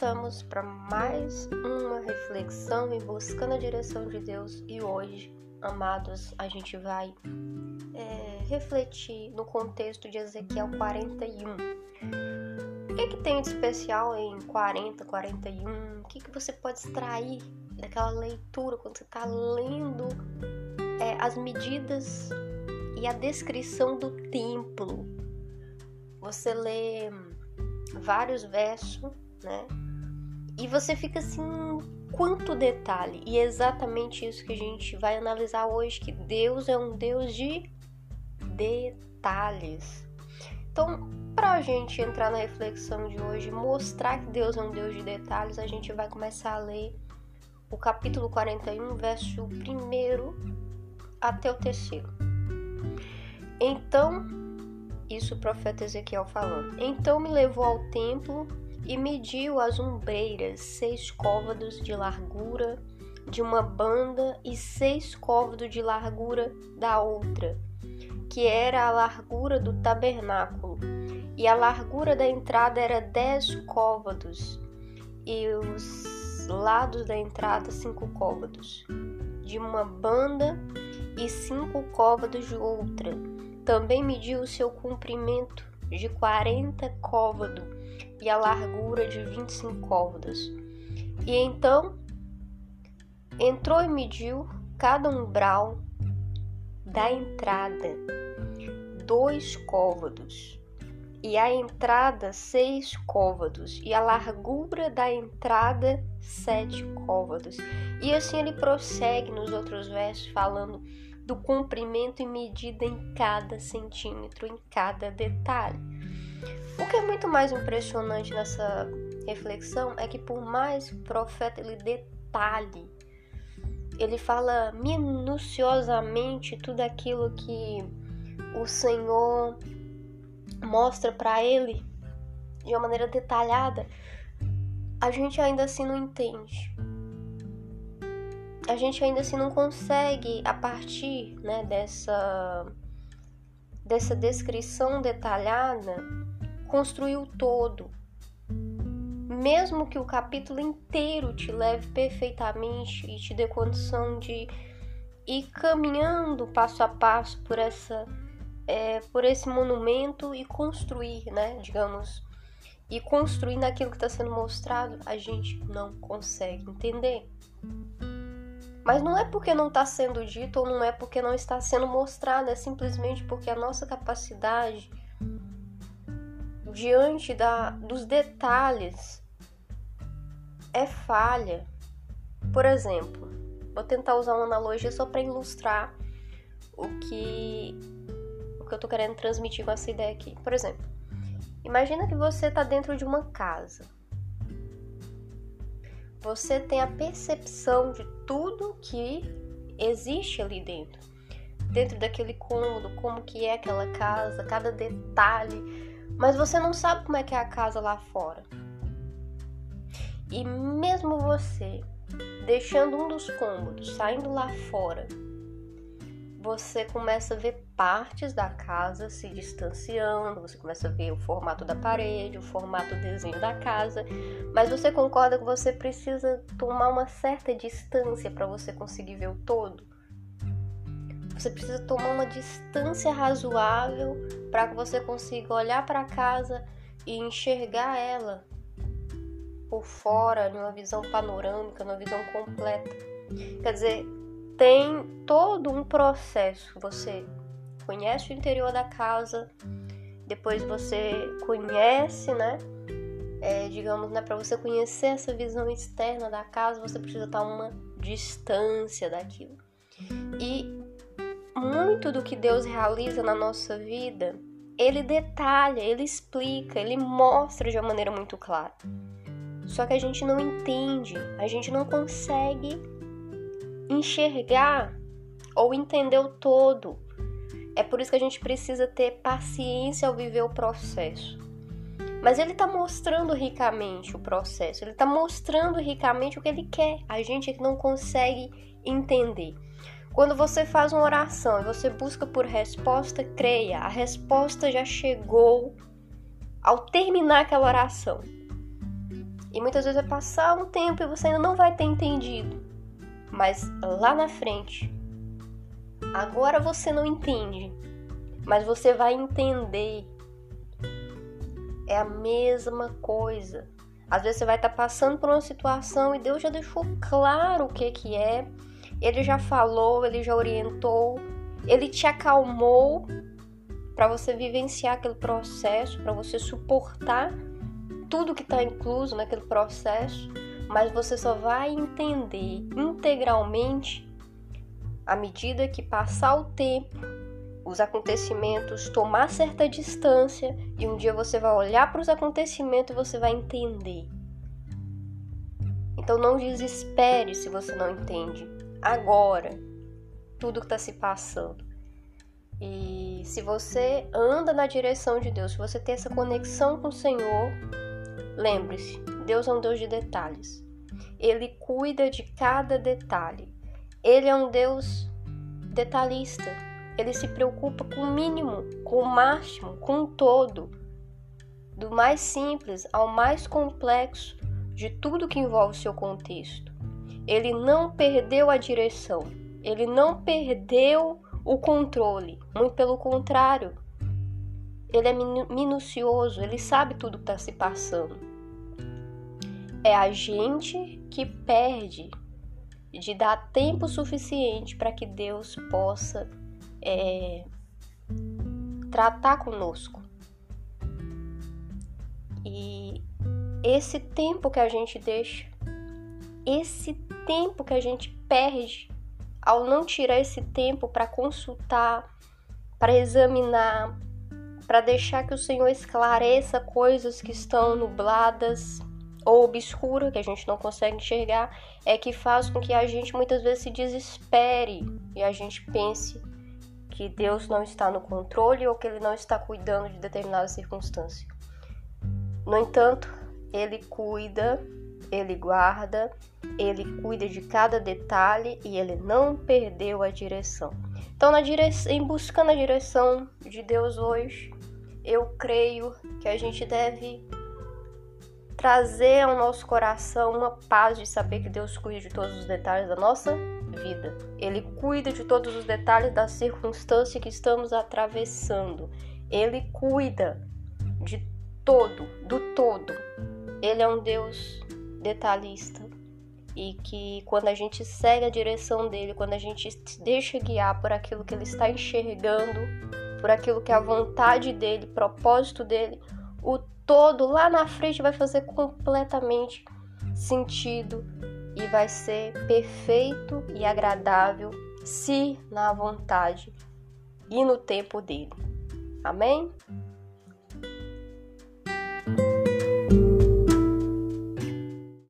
estamos para mais uma reflexão em buscando a direção de Deus e hoje, amados, a gente vai é, refletir no contexto de Ezequiel 41. O que, que tem de especial em 40, 41? O que, que você pode extrair daquela leitura quando você está lendo é, as medidas e a descrição do templo? Você lê vários versos, né? E você fica assim, quanto detalhe. E é exatamente isso que a gente vai analisar hoje, que Deus é um Deus de detalhes. Então, para a gente entrar na reflexão de hoje, mostrar que Deus é um Deus de detalhes, a gente vai começar a ler o capítulo 41, verso 1 até o terceiro. Então, isso o profeta Ezequiel falando. Então me levou ao templo e mediu as umbreiras, seis côvados de largura de uma banda e seis côvados de largura da outra, que era a largura do tabernáculo. E a largura da entrada era dez côvados, e os lados da entrada cinco côvados de uma banda e cinco côvados de outra também mediu o seu comprimento de 40 côvados e a largura de 25 côvados. E então entrou e mediu cada umbral da entrada dois côvados e a entrada seis côvados e a largura da entrada sete côvados. E assim ele prossegue nos outros versos falando do comprimento e medida em cada centímetro, em cada detalhe. O que é muito mais impressionante nessa reflexão é que por mais o profeta ele detalhe, ele fala minuciosamente tudo aquilo que o Senhor mostra para ele de uma maneira detalhada, a gente ainda assim não entende a gente ainda assim não consegue, a partir né, dessa, dessa descrição detalhada, construir o todo. Mesmo que o capítulo inteiro te leve perfeitamente e te dê condição de ir caminhando passo a passo por essa é, por esse monumento e construir, né, digamos, e construir aquilo que está sendo mostrado, a gente não consegue entender. Mas não é porque não está sendo dito ou não é porque não está sendo mostrado, é simplesmente porque a nossa capacidade diante da, dos detalhes é falha. Por exemplo, vou tentar usar uma analogia só para ilustrar o que o que eu estou querendo transmitir com essa ideia aqui. Por exemplo, imagina que você está dentro de uma casa você tem a percepção de tudo que existe ali dentro. Dentro daquele cômodo, como que é aquela casa, cada detalhe, mas você não sabe como é que é a casa lá fora. E mesmo você deixando um dos cômodos, saindo lá fora, você começa a ver partes da casa se distanciando, você começa a ver o formato da parede, o formato do desenho da casa, mas você concorda que você precisa tomar uma certa distância para você conseguir ver o todo? Você precisa tomar uma distância razoável para que você consiga olhar para a casa e enxergar ela por fora, numa visão panorâmica, numa visão completa. Quer dizer, tem todo um processo. Você conhece o interior da casa, depois você conhece, né? É, digamos, né, para você conhecer essa visão externa da casa, você precisa estar uma distância daquilo. E muito do que Deus realiza na nossa vida, ele detalha, ele explica, ele mostra de uma maneira muito clara. Só que a gente não entende, a gente não consegue enxergar ou entender o todo. É por isso que a gente precisa ter paciência ao viver o processo. Mas ele está mostrando ricamente o processo, ele está mostrando ricamente o que ele quer. A gente é que não consegue entender. Quando você faz uma oração e você busca por resposta, creia, a resposta já chegou ao terminar aquela oração. E muitas vezes vai passar um tempo e você ainda não vai ter entendido. Mas lá na frente, agora você não entende, mas você vai entender. É a mesma coisa. Às vezes você vai estar tá passando por uma situação e Deus já deixou claro o que que é. Ele já falou, ele já orientou, ele te acalmou para você vivenciar aquele processo, para você suportar tudo que está incluso naquele processo, mas você só vai entender integralmente à medida que passar o tempo, os acontecimentos tomar certa distância e um dia você vai olhar para os acontecimentos e você vai entender. Então não desespere se você não entende agora tudo que está se passando. E se você anda na direção de Deus, se você tem essa conexão com o Senhor, lembre-se, Deus é um Deus de detalhes. Ele cuida de cada detalhe. Ele é um Deus detalhista. Ele se preocupa com o mínimo, com o máximo, com o todo. Do mais simples ao mais complexo de tudo que envolve o seu contexto. Ele não perdeu a direção. Ele não perdeu o controle. Muito pelo contrário. Ele é minucioso, ele sabe tudo que está se passando. É a gente que perde de dar tempo suficiente para que Deus possa é, tratar conosco. E esse tempo que a gente deixa, esse tempo que a gente perde ao não tirar esse tempo para consultar, para examinar, para deixar que o Senhor esclareça coisas que estão nubladas ou obscuras, que a gente não consegue enxergar, é que faz com que a gente muitas vezes se desespere e a gente pense que Deus não está no controle ou que ele não está cuidando de determinada circunstância. No entanto, ele cuida ele guarda, ele cuida de cada detalhe e ele não perdeu a direção. Então, na direção, em buscando a direção de Deus hoje, eu creio que a gente deve trazer ao nosso coração uma paz de saber que Deus cuida de todos os detalhes da nossa vida. Ele cuida de todos os detalhes da circunstância que estamos atravessando. Ele cuida de todo, do todo. Ele é um Deus detalhista e que quando a gente segue a direção dele, quando a gente se deixa guiar por aquilo que ele está enxergando, por aquilo que é a vontade dele, propósito dele, todo lá na frente vai fazer completamente sentido e vai ser perfeito e agradável se na vontade e no tempo dele. Amém?